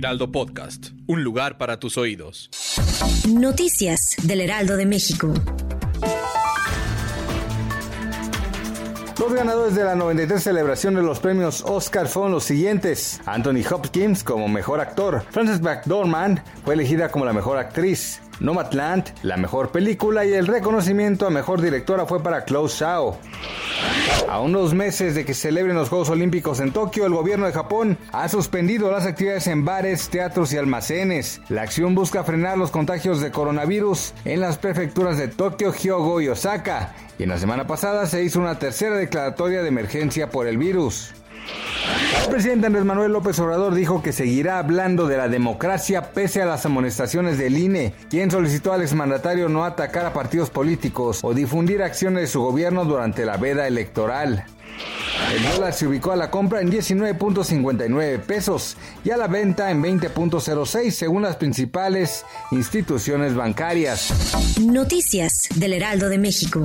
Heraldo Podcast, un lugar para tus oídos. Noticias del Heraldo de México. Los ganadores de la 93 celebración de los premios Oscar fueron los siguientes. Anthony Hopkins como mejor actor. Frances McDormand fue elegida como la mejor actriz. Nomadland, la mejor película y el reconocimiento a mejor directora fue para Chloe Zhao. A unos meses de que se celebren los Juegos Olímpicos en Tokio, el gobierno de Japón ha suspendido las actividades en bares, teatros y almacenes. La acción busca frenar los contagios de coronavirus en las prefecturas de Tokio, Hyogo y Osaka. Y en la semana pasada se hizo una tercera declaratoria de emergencia por el virus. El presidente Andrés Manuel López Obrador dijo que seguirá hablando de la democracia pese a las amonestaciones del INE, quien solicitó al exmandatario no atacar a partidos políticos o difundir acciones de su gobierno durante la veda electoral. El dólar se ubicó a la compra en 19.59 pesos y a la venta en 20.06 según las principales instituciones bancarias. Noticias del Heraldo de México.